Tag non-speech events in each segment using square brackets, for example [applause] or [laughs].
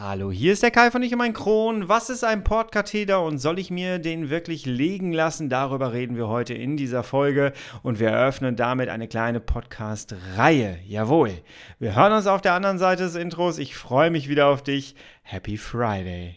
Hallo, hier ist der Kai von Ich und mein Kron. Was ist ein Portkatheter und soll ich mir den wirklich legen lassen? Darüber reden wir heute in dieser Folge und wir eröffnen damit eine kleine Podcast-Reihe. Jawohl. Wir hören uns auf der anderen Seite des Intros. Ich freue mich wieder auf dich. Happy Friday.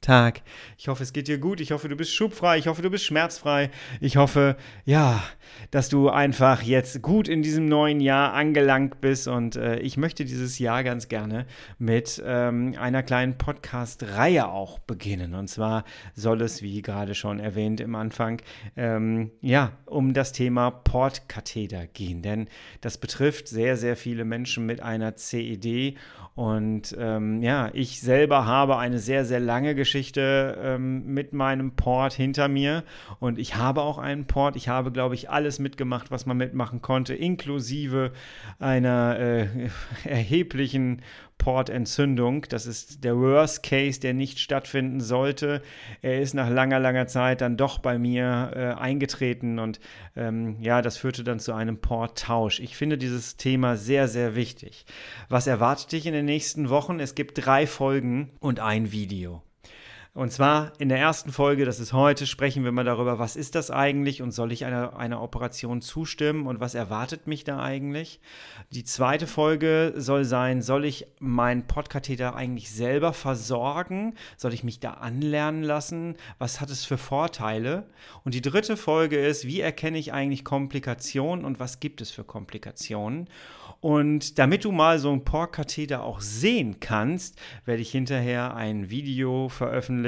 Tag. Ich hoffe, es geht dir gut. Ich hoffe, du bist schubfrei. Ich hoffe, du bist schmerzfrei. Ich hoffe, ja, dass du einfach jetzt gut in diesem neuen Jahr angelangt bist. Und äh, ich möchte dieses Jahr ganz gerne mit ähm, einer kleinen Podcast-Reihe auch beginnen. Und zwar soll es, wie gerade schon erwähnt im Anfang, ähm, ja, um das Thema Portkatheter gehen. Denn das betrifft sehr, sehr viele Menschen mit einer CED. Und ähm, ja, ich selber habe eine sehr, sehr lange Geschichte ähm, mit meinem Port hinter mir. Und ich habe auch einen Port. Ich habe, glaube ich, alles mitgemacht, was man mitmachen konnte, inklusive einer äh, [laughs] erheblichen Portentzündung. Das ist der Worst Case, der nicht stattfinden sollte. Er ist nach langer, langer Zeit dann doch bei mir äh, eingetreten und ähm, ja, das führte dann zu einem Porttausch. Ich finde dieses Thema sehr, sehr wichtig. Was erwartet dich in den nächsten Wochen? Es gibt drei Folgen und ein Video. Und zwar in der ersten Folge, das ist heute, sprechen wir mal darüber, was ist das eigentlich und soll ich einer, einer Operation zustimmen und was erwartet mich da eigentlich. Die zweite Folge soll sein, soll ich meinen Podkatheter eigentlich selber versorgen? Soll ich mich da anlernen lassen? Was hat es für Vorteile? Und die dritte Folge ist, wie erkenne ich eigentlich Komplikationen und was gibt es für Komplikationen? Und damit du mal so einen Porkatheter auch sehen kannst, werde ich hinterher ein Video veröffentlichen.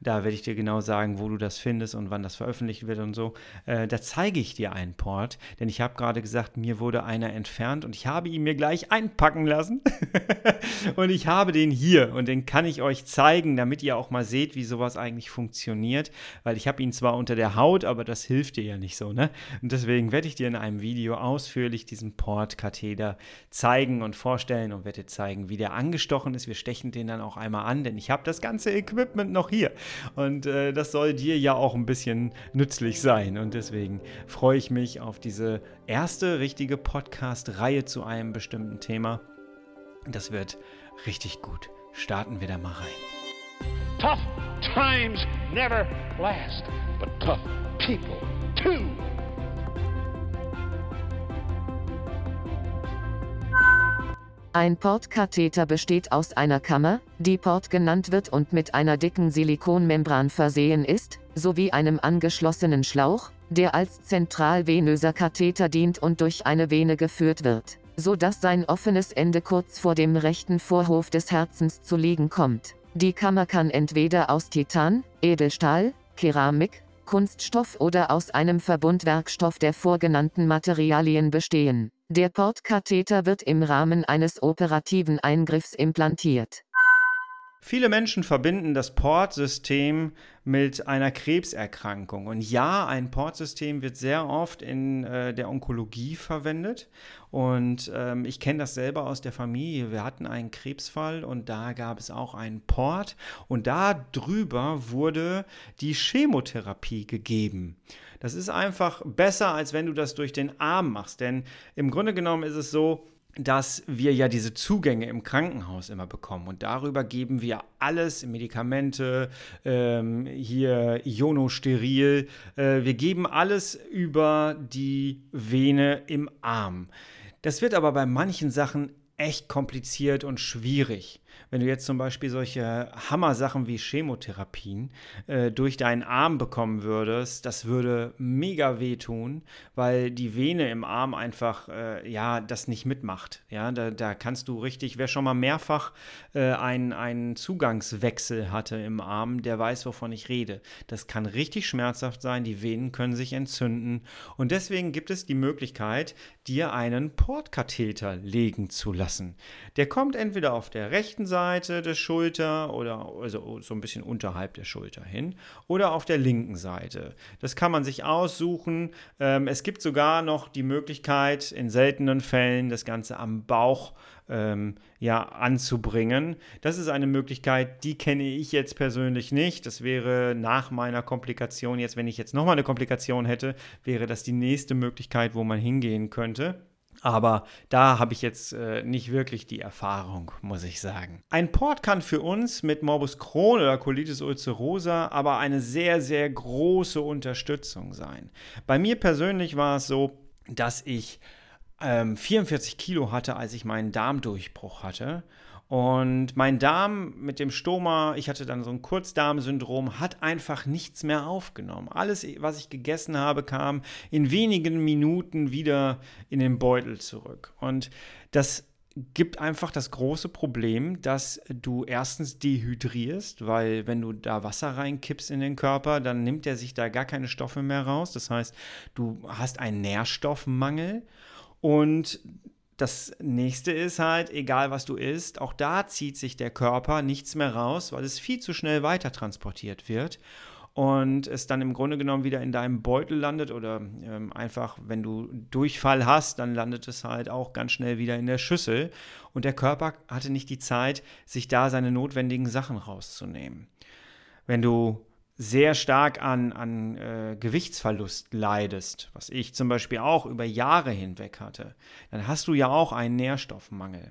Da werde ich dir genau sagen, wo du das findest und wann das veröffentlicht wird und so. Äh, da zeige ich dir einen Port, denn ich habe gerade gesagt, mir wurde einer entfernt und ich habe ihn mir gleich einpacken lassen. [laughs] und ich habe den hier und den kann ich euch zeigen, damit ihr auch mal seht, wie sowas eigentlich funktioniert. Weil ich habe ihn zwar unter der Haut, aber das hilft dir ja nicht so, ne? Und deswegen werde ich dir in einem Video ausführlich diesen Port-Katheter zeigen und vorstellen und werde dir zeigen, wie der angestochen ist. Wir stechen den dann auch einmal an, denn ich habe das ganze Equipment noch hier. Und äh, das soll dir ja auch ein bisschen nützlich sein. Und deswegen freue ich mich auf diese erste richtige Podcast-Reihe zu einem bestimmten Thema. Das wird richtig gut. Starten wir da mal rein. Tough times never last, but tough people too. Ein Portkatheter besteht aus einer Kammer, die Port genannt wird und mit einer dicken Silikonmembran versehen ist, sowie einem angeschlossenen Schlauch, der als zentralvenöser Katheter dient und durch eine Vene geführt wird, so dass sein offenes Ende kurz vor dem rechten Vorhof des Herzens zu liegen kommt. Die Kammer kann entweder aus Titan, Edelstahl, Keramik, Kunststoff oder aus einem Verbundwerkstoff der vorgenannten Materialien bestehen. Der Portkatheter wird im Rahmen eines operativen Eingriffs implantiert. Viele Menschen verbinden das Portsystem mit einer Krebserkrankung. Und ja, ein Portsystem wird sehr oft in äh, der Onkologie verwendet. Und ähm, ich kenne das selber aus der Familie. Wir hatten einen Krebsfall und da gab es auch einen Port. Und da drüber wurde die Chemotherapie gegeben. Das ist einfach besser, als wenn du das durch den Arm machst. Denn im Grunde genommen ist es so, dass wir ja diese Zugänge im Krankenhaus immer bekommen und darüber geben wir alles, Medikamente, ähm, hier Ionosteril, äh, wir geben alles über die Vene im Arm. Das wird aber bei manchen Sachen echt kompliziert und schwierig. Wenn du jetzt zum Beispiel solche Hammer-Sachen wie Chemotherapien äh, durch deinen Arm bekommen würdest, das würde mega wehtun, weil die Vene im Arm einfach, äh, ja, das nicht mitmacht. Ja, da, da kannst du richtig, wer schon mal mehrfach äh, einen, einen Zugangswechsel hatte im Arm, der weiß, wovon ich rede. Das kann richtig schmerzhaft sein, die Venen können sich entzünden und deswegen gibt es die Möglichkeit, dir einen Portkatheter legen zu lassen. Der kommt entweder auf der rechten rechten Seite der Schulter oder also so ein bisschen unterhalb der Schulter hin oder auf der linken Seite. Das kann man sich aussuchen. Ähm, es gibt sogar noch die Möglichkeit, in seltenen Fällen das Ganze am Bauch ähm, ja, anzubringen. Das ist eine Möglichkeit, die kenne ich jetzt persönlich nicht. Das wäre nach meiner Komplikation, jetzt wenn ich jetzt nochmal eine Komplikation hätte, wäre das die nächste Möglichkeit, wo man hingehen könnte. Aber da habe ich jetzt äh, nicht wirklich die Erfahrung, muss ich sagen. Ein Port kann für uns mit Morbus Crohn oder Colitis ulcerosa aber eine sehr, sehr große Unterstützung sein. Bei mir persönlich war es so, dass ich ähm, 44 Kilo hatte, als ich meinen Darmdurchbruch hatte. Und mein Darm mit dem Stoma, ich hatte dann so ein Kurzdarmsyndrom, hat einfach nichts mehr aufgenommen. Alles, was ich gegessen habe, kam in wenigen Minuten wieder in den Beutel zurück. Und das gibt einfach das große Problem, dass du erstens dehydrierst, weil wenn du da Wasser reinkippst in den Körper, dann nimmt er sich da gar keine Stoffe mehr raus. Das heißt, du hast einen Nährstoffmangel und das nächste ist halt, egal was du isst, auch da zieht sich der Körper nichts mehr raus, weil es viel zu schnell weiter transportiert wird und es dann im Grunde genommen wieder in deinem Beutel landet oder ähm, einfach, wenn du Durchfall hast, dann landet es halt auch ganz schnell wieder in der Schüssel und der Körper hatte nicht die Zeit, sich da seine notwendigen Sachen rauszunehmen. Wenn du sehr stark an, an äh, Gewichtsverlust leidest, was ich zum Beispiel auch über Jahre hinweg hatte, dann hast du ja auch einen Nährstoffmangel.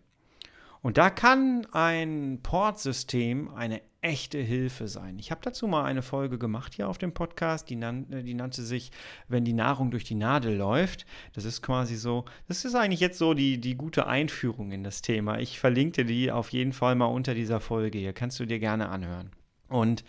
Und da kann ein Portsystem eine echte Hilfe sein. Ich habe dazu mal eine Folge gemacht hier auf dem Podcast, die, nan die, nannte sich, wenn die Nahrung durch die Nadel läuft. Das ist quasi so, das ist eigentlich jetzt so die, die gute Einführung in das Thema. Ich verlinke dir die auf jeden Fall mal unter dieser Folge hier. Kannst du dir gerne anhören. Und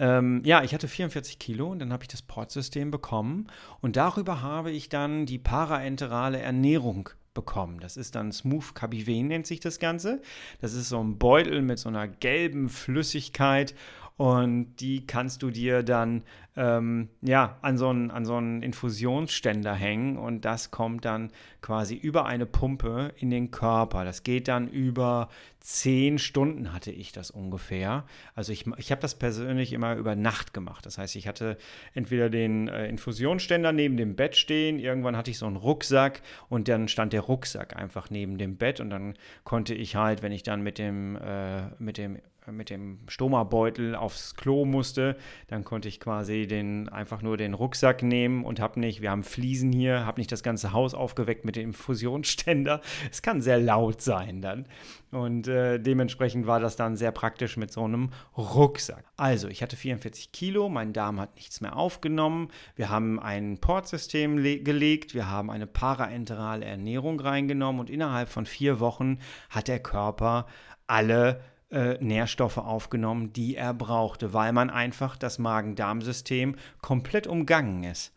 ähm, ja, ich hatte 44 Kilo und dann habe ich das Portsystem bekommen und darüber habe ich dann die paraenterale Ernährung bekommen. Das ist dann Smooth Cabiven nennt sich das Ganze. Das ist so ein Beutel mit so einer gelben Flüssigkeit und die kannst du dir dann ähm, ja, an so, einen, an so einen Infusionsständer hängen und das kommt dann quasi über eine Pumpe in den Körper. Das geht dann über zehn Stunden hatte ich das ungefähr. Also ich, ich habe das persönlich immer über Nacht gemacht. Das heißt, ich hatte entweder den äh, Infusionsständer neben dem Bett stehen, irgendwann hatte ich so einen Rucksack und dann stand der Rucksack einfach neben dem Bett und dann konnte ich halt, wenn ich dann mit dem, äh, mit dem mit dem Stoma-Beutel aufs Klo musste, dann konnte ich quasi den, einfach nur den Rucksack nehmen und habe nicht, wir haben Fliesen hier, habe nicht das ganze Haus aufgeweckt mit dem Infusionsständer. [laughs] Es kann sehr laut sein dann. Und äh, dementsprechend war das dann sehr praktisch mit so einem Rucksack. Also, ich hatte 44 Kilo, mein Darm hat nichts mehr aufgenommen. Wir haben ein Portsystem gelegt, wir haben eine paraenterale Ernährung reingenommen und innerhalb von vier Wochen hat der Körper alle äh, Nährstoffe aufgenommen, die er brauchte, weil man einfach das Magen-Darm-System komplett umgangen ist.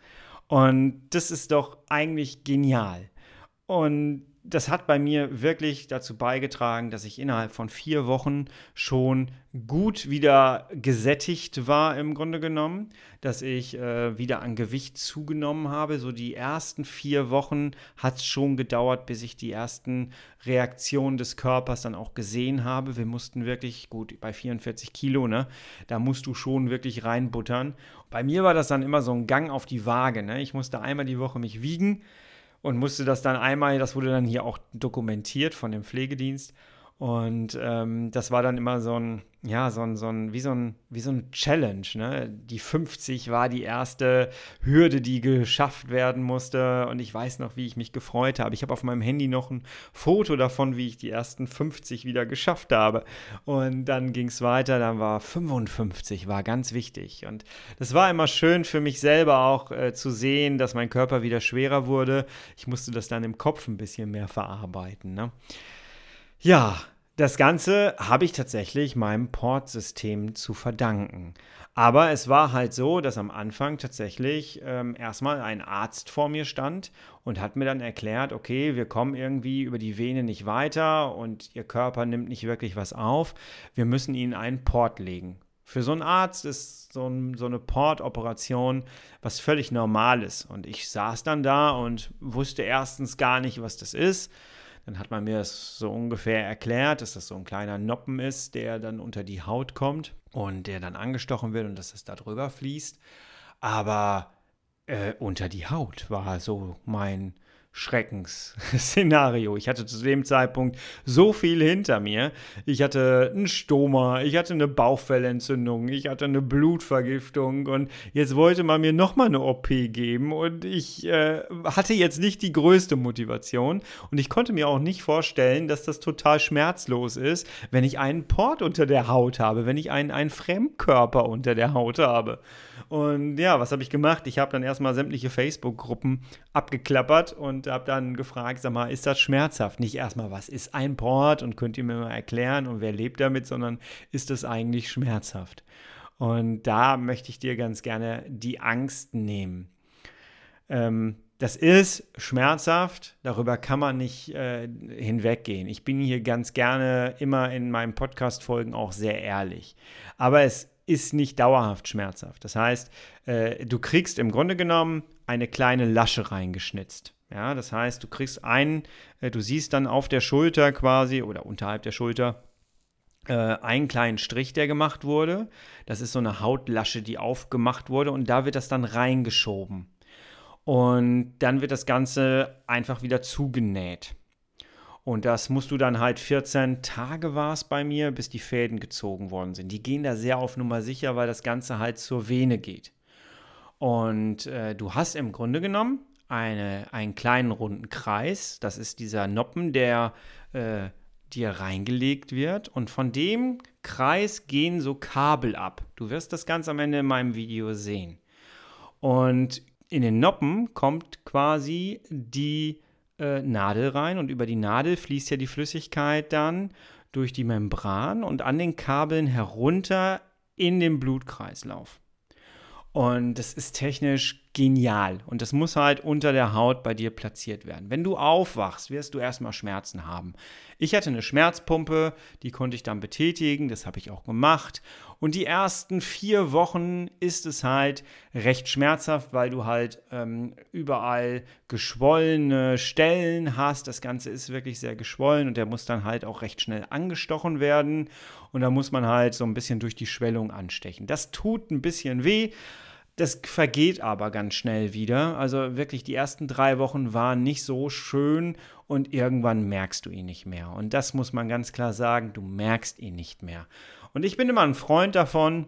Und das ist doch eigentlich genial. Und das hat bei mir wirklich dazu beigetragen, dass ich innerhalb von vier Wochen schon gut wieder gesättigt war im Grunde genommen, dass ich äh, wieder an Gewicht zugenommen habe. So die ersten vier Wochen hat es schon gedauert, bis ich die ersten Reaktionen des Körpers dann auch gesehen habe. Wir mussten wirklich, gut, bei 44 Kilo, ne, da musst du schon wirklich reinbuttern. Bei mir war das dann immer so ein Gang auf die Waage. Ne? Ich musste einmal die Woche mich wiegen und musste das dann einmal, das wurde dann hier auch dokumentiert von dem Pflegedienst. Und ähm, das war dann immer so ein, ja, so ein, so ein, wie so ein, wie so ein Challenge. Ne? Die 50 war die erste Hürde, die geschafft werden musste. Und ich weiß noch, wie ich mich gefreut habe. Ich habe auf meinem Handy noch ein Foto davon, wie ich die ersten 50 wieder geschafft habe. Und dann ging es weiter, dann war 55, war ganz wichtig. Und das war immer schön für mich selber auch äh, zu sehen, dass mein Körper wieder schwerer wurde. Ich musste das dann im Kopf ein bisschen mehr verarbeiten. Ne? Ja, das Ganze habe ich tatsächlich meinem Portsystem zu verdanken. Aber es war halt so, dass am Anfang tatsächlich ähm, erstmal ein Arzt vor mir stand und hat mir dann erklärt, okay, wir kommen irgendwie über die Vene nicht weiter und Ihr Körper nimmt nicht wirklich was auf. Wir müssen Ihnen einen Port legen. Für so einen Arzt ist so, ein, so eine Portoperation was völlig Normales. Und ich saß dann da und wusste erstens gar nicht, was das ist. Dann hat man mir das so ungefähr erklärt, dass das so ein kleiner Noppen ist, der dann unter die Haut kommt und der dann angestochen wird und dass es da drüber fließt. Aber äh, unter die Haut war so mein Schreckensszenario. Ich hatte zu dem Zeitpunkt so viel hinter mir. Ich hatte einen Stoma, ich hatte eine Bauchfellentzündung, ich hatte eine Blutvergiftung und jetzt wollte man mir nochmal eine OP geben und ich äh, hatte jetzt nicht die größte Motivation und ich konnte mir auch nicht vorstellen, dass das total schmerzlos ist, wenn ich einen Port unter der Haut habe, wenn ich einen, einen Fremdkörper unter der Haut habe. Und ja, was habe ich gemacht? Ich habe dann erstmal sämtliche Facebook-Gruppen abgeklappert und habe dann gefragt, sag mal, ist das schmerzhaft? Nicht erstmal, was ist ein Port und könnt ihr mir mal erklären und wer lebt damit, sondern ist das eigentlich schmerzhaft? Und da möchte ich dir ganz gerne die Angst nehmen. Ähm, das ist schmerzhaft, darüber kann man nicht äh, hinweggehen. Ich bin hier ganz gerne immer in meinen Podcast-Folgen auch sehr ehrlich. Aber es ist nicht dauerhaft schmerzhaft. Das heißt, äh, du kriegst im Grunde genommen eine kleine Lasche reingeschnitzt. Ja, das heißt, du kriegst einen, äh, du siehst dann auf der Schulter quasi oder unterhalb der Schulter äh, einen kleinen Strich, der gemacht wurde. Das ist so eine Hautlasche, die aufgemacht wurde und da wird das dann reingeschoben. Und dann wird das Ganze einfach wieder zugenäht. Und das musst du dann halt 14 Tage war es bei mir, bis die Fäden gezogen worden sind. Die gehen da sehr auf Nummer sicher, weil das Ganze halt zur Vene geht. Und äh, du hast im Grunde genommen eine, einen kleinen runden Kreis. Das ist dieser Noppen, der äh, dir reingelegt wird. Und von dem Kreis gehen so Kabel ab. Du wirst das ganz am Ende in meinem Video sehen. Und in den Noppen kommt quasi die äh, Nadel rein und über die Nadel fließt ja die Flüssigkeit dann durch die Membran und an den Kabeln herunter in den Blutkreislauf. Und das ist technisch genial. Und das muss halt unter der Haut bei dir platziert werden. Wenn du aufwachst, wirst du erstmal Schmerzen haben. Ich hatte eine Schmerzpumpe, die konnte ich dann betätigen, das habe ich auch gemacht. Und die ersten vier Wochen ist es halt recht schmerzhaft, weil du halt ähm, überall geschwollene Stellen hast. Das Ganze ist wirklich sehr geschwollen und der muss dann halt auch recht schnell angestochen werden. Und da muss man halt so ein bisschen durch die Schwellung anstechen. Das tut ein bisschen weh. Das vergeht aber ganz schnell wieder. Also wirklich, die ersten drei Wochen waren nicht so schön und irgendwann merkst du ihn nicht mehr. Und das muss man ganz klar sagen, du merkst ihn nicht mehr. Und ich bin immer ein Freund davon,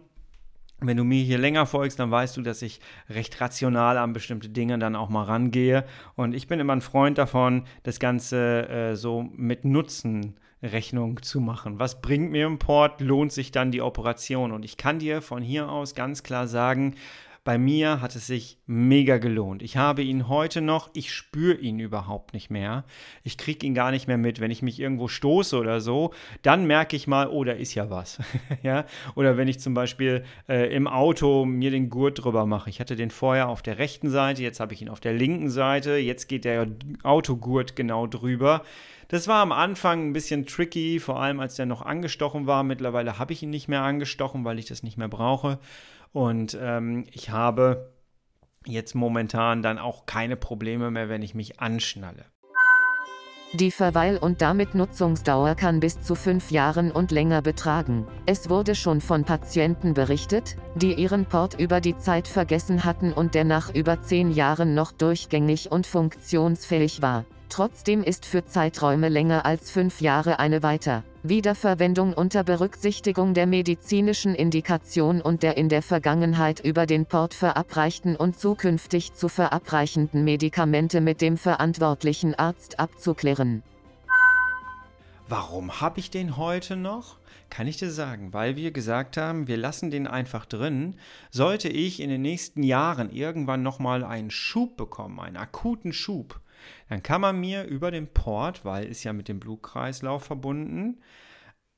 wenn du mir hier länger folgst, dann weißt du, dass ich recht rational an bestimmte Dinge dann auch mal rangehe. Und ich bin immer ein Freund davon, das Ganze äh, so mit Nutzen Rechnung zu machen. Was bringt mir im Port? Lohnt sich dann die Operation? Und ich kann dir von hier aus ganz klar sagen, bei mir hat es sich mega gelohnt. Ich habe ihn heute noch, ich spüre ihn überhaupt nicht mehr. Ich kriege ihn gar nicht mehr mit. Wenn ich mich irgendwo stoße oder so, dann merke ich mal, oh, da ist ja was. [laughs] ja? Oder wenn ich zum Beispiel äh, im Auto mir den Gurt drüber mache. Ich hatte den vorher auf der rechten Seite, jetzt habe ich ihn auf der linken Seite, jetzt geht der Autogurt genau drüber. Das war am Anfang ein bisschen tricky, vor allem als der noch angestochen war. Mittlerweile habe ich ihn nicht mehr angestochen, weil ich das nicht mehr brauche. Und ähm, ich habe jetzt momentan dann auch keine Probleme mehr, wenn ich mich anschnalle. Die Verweil- und damit Nutzungsdauer kann bis zu fünf Jahren und länger betragen. Es wurde schon von Patienten berichtet, die ihren Port über die Zeit vergessen hatten und der nach über zehn Jahren noch durchgängig und funktionsfähig war. Trotzdem ist für Zeiträume länger als fünf Jahre eine weiter Wiederverwendung unter Berücksichtigung der medizinischen Indikation und der in der Vergangenheit über den Port verabreichten und zukünftig zu verabreichenden Medikamente mit dem verantwortlichen Arzt abzuklären. Warum habe ich den heute noch? Kann ich dir sagen, weil wir gesagt haben, wir lassen den einfach drin. Sollte ich in den nächsten Jahren irgendwann nochmal einen Schub bekommen, einen akuten Schub, dann kann man mir über den Port, weil ist ja mit dem Blutkreislauf verbunden,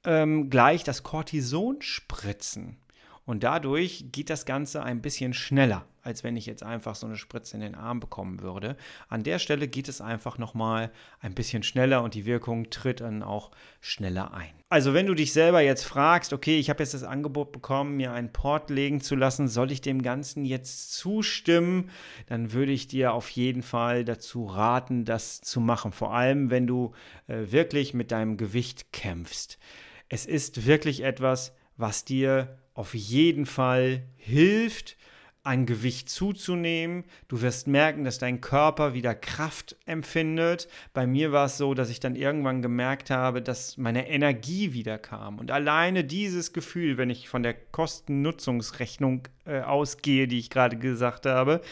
ähm, gleich das Cortison spritzen. Und dadurch geht das Ganze ein bisschen schneller. als wenn ich jetzt einfach so eine Spritze in den Arm bekommen würde. An der Stelle geht es einfach nochmal ein bisschen schneller und die Wirkung tritt dann auch schneller ein. Also wenn du dich selber jetzt fragst, okay, ich habe jetzt das Angebot bekommen, mir einen Port legen zu lassen, soll ich dem Ganzen jetzt zustimmen, dann würde ich dir auf jeden Fall dazu raten, das zu machen. Vor allem, wenn du äh, wirklich mit deinem Gewicht kämpfst. Es ist wirklich etwas, was dir auf jeden Fall hilft, ein Gewicht zuzunehmen. Du wirst merken, dass dein Körper wieder Kraft empfindet. Bei mir war es so, dass ich dann irgendwann gemerkt habe, dass meine Energie wieder kam. Und alleine dieses Gefühl, wenn ich von der Kosten-Nutzungsrechnung äh, ausgehe, die ich gerade gesagt habe,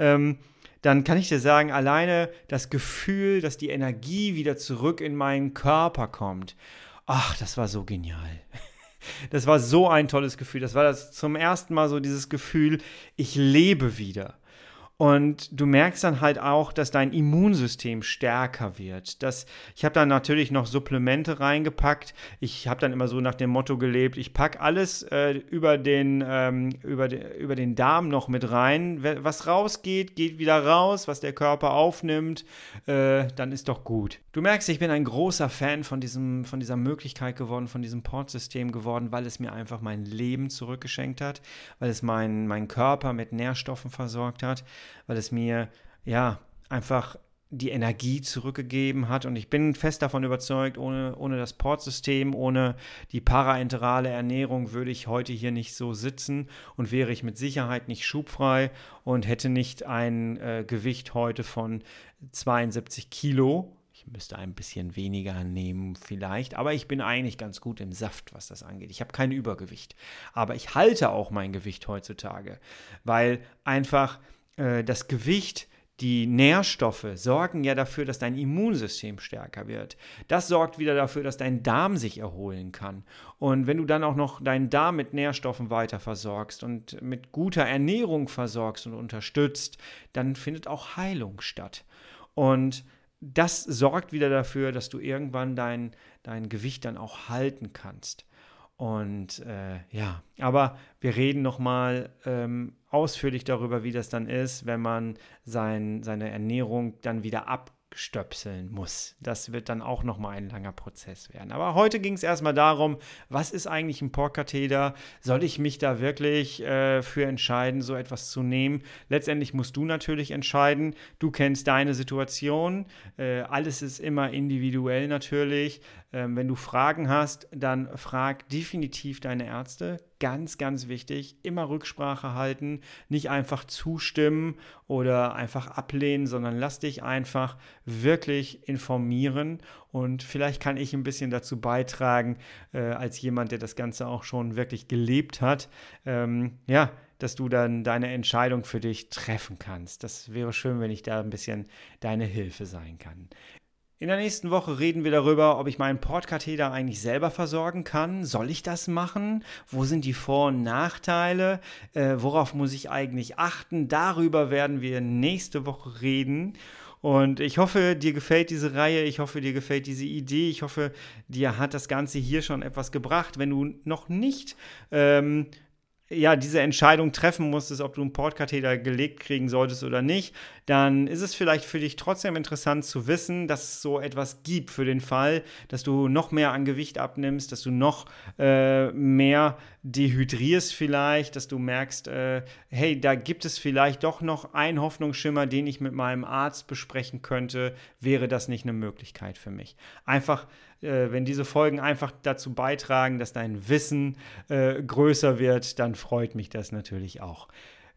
ähm, dann kann ich dir sagen, alleine das Gefühl, dass die Energie wieder zurück in meinen Körper kommt. Ach, das war so genial. [laughs] Das war so ein tolles Gefühl. Das war das zum ersten Mal so dieses Gefühl, ich lebe wieder. Und du merkst dann halt auch, dass dein Immunsystem stärker wird. Das, ich habe dann natürlich noch Supplemente reingepackt. Ich habe dann immer so nach dem Motto gelebt, ich packe alles äh, über, den, ähm, über, de, über den Darm noch mit rein. Was rausgeht, geht wieder raus. Was der Körper aufnimmt, äh, dann ist doch gut. Du merkst, ich bin ein großer Fan von, diesem, von dieser Möglichkeit geworden, von diesem Portsystem geworden, weil es mir einfach mein Leben zurückgeschenkt hat, weil es meinen mein Körper mit Nährstoffen versorgt hat weil es mir ja einfach die Energie zurückgegeben hat. Und ich bin fest davon überzeugt, ohne, ohne das Portsystem, ohne die paraenterale Ernährung würde ich heute hier nicht so sitzen und wäre ich mit Sicherheit nicht schubfrei und hätte nicht ein äh, Gewicht heute von 72 Kilo. Ich müsste ein bisschen weniger nehmen vielleicht, aber ich bin eigentlich ganz gut im Saft, was das angeht. Ich habe kein Übergewicht. Aber ich halte auch mein Gewicht heutzutage, weil einfach äh, das Gewicht, die Nährstoffe sorgen ja dafür, dass dein Immunsystem stärker wird. Das sorgt wieder dafür, dass dein Darm sich erholen kann. Und wenn du dann auch noch deinen Darm mit Nährstoffen weiter versorgst und mit guter Ernährung versorgst und unterstützt, dann findet auch Heilung statt. Und das sorgt wieder dafür, dass du irgendwann dein, dein Gewicht dann auch halten kannst. Und äh, ja, aber wir reden nochmal ähm, ausführlich darüber, wie das dann ist, wenn man sein, seine Ernährung dann wieder ab stöpseln muss. Das wird dann auch nochmal ein langer Prozess werden. Aber heute ging es erstmal darum, was ist eigentlich ein Porkatheter? Soll ich mich da wirklich äh, für entscheiden, so etwas zu nehmen? Letztendlich musst du natürlich entscheiden. Du kennst deine Situation. Äh, alles ist immer individuell natürlich. Ähm, wenn du Fragen hast, dann frag definitiv deine Ärzte. Ganz, ganz wichtig. Immer Rücksprache halten. Nicht einfach zustimmen oder einfach ablehnen, sondern lass dich einfach wirklich informieren. Und vielleicht kann ich ein bisschen dazu beitragen, äh, als jemand, der das Ganze auch schon wirklich gelebt hat. Ähm, ja, dass du dann deine Entscheidung für dich treffen kannst. Das wäre schön, wenn ich da ein bisschen deine Hilfe sein kann. In der nächsten Woche reden wir darüber, ob ich meinen Portkatheter eigentlich selber versorgen kann. Soll ich das machen? Wo sind die Vor- und Nachteile? Äh, worauf muss ich eigentlich achten? Darüber werden wir nächste Woche reden. Und ich hoffe, dir gefällt diese Reihe, ich hoffe, dir gefällt diese Idee, ich hoffe, dir hat das Ganze hier schon etwas gebracht. Wenn du noch nicht ähm, ja, diese Entscheidung treffen musstest, ob du einen Portkatheter gelegt kriegen solltest oder nicht, dann ist es vielleicht für dich trotzdem interessant zu wissen, dass es so etwas gibt für den Fall, dass du noch mehr an Gewicht abnimmst, dass du noch äh, mehr dehydrierst vielleicht, dass du merkst, äh, hey, da gibt es vielleicht doch noch einen Hoffnungsschimmer, den ich mit meinem Arzt besprechen könnte, wäre das nicht eine Möglichkeit für mich. Einfach äh, wenn diese Folgen einfach dazu beitragen, dass dein Wissen äh, größer wird, dann freut mich das natürlich auch.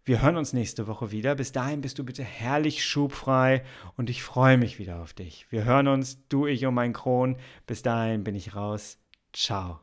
Wir hören uns nächste Woche wieder. Bis dahin bist du bitte herrlich schubfrei und ich freue mich wieder auf dich. Wir hören uns, du, ich und mein Kron. Bis dahin bin ich raus. Ciao.